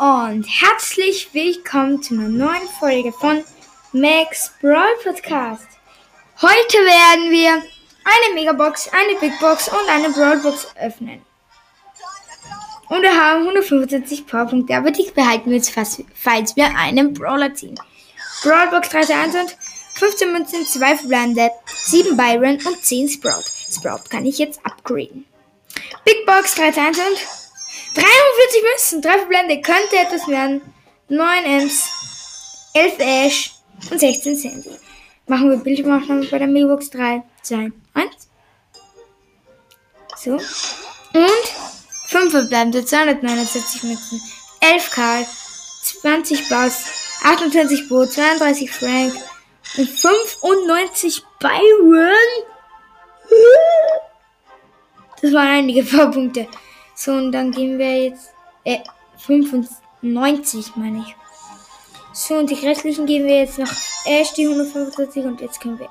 und herzlich willkommen zu einer neuen Folge von Max Brawl Podcast. Heute werden wir eine Megabox, eine Big Box und eine Brawl Box öffnen. Und wir haben 175 Powerpunkte, aber die behalten wir jetzt fast, falls wir einen Brawler ziehen. Brawl Box 3 1 und 15 Münzen, 2 verbleibende, 7 Byron und 10 Sprout. Sprout kann ich jetzt upgraden. Big Box 3 1 und 43 Münzen, 3 Verblende, könnte etwas werden. 9 Ems, 11 Ash und 16 Sandy. Machen wir Bildschirmaufnahme bei der Megabox 3, 2, 1. So. Und 5 verbleibende, 279 Münzen, 11 Karl, 20 Bass, 28 Bo, 32 Frank und 95 Byron. Das waren einige Vorpunkte. So, und dann gehen wir jetzt. Äh, 95, meine ich. So, und die restlichen geben wir jetzt noch Ash, die 145. Und jetzt können wir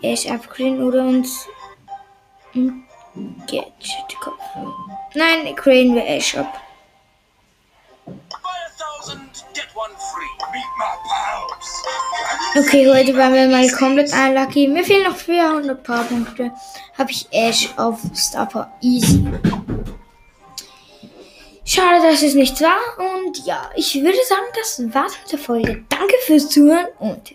Ash upgraden oder uns ein Gadget kaufen. Nein, graden wir Ash ab. Okay, heute waren wir mal komplett unlucky. Mir fehlen noch 400 paar Punkte. Habe ich Ash auf Starper Easy. Schade, dass es nichts war. Und ja, ich würde sagen, das war's mit der Folge. Danke fürs Zuhören und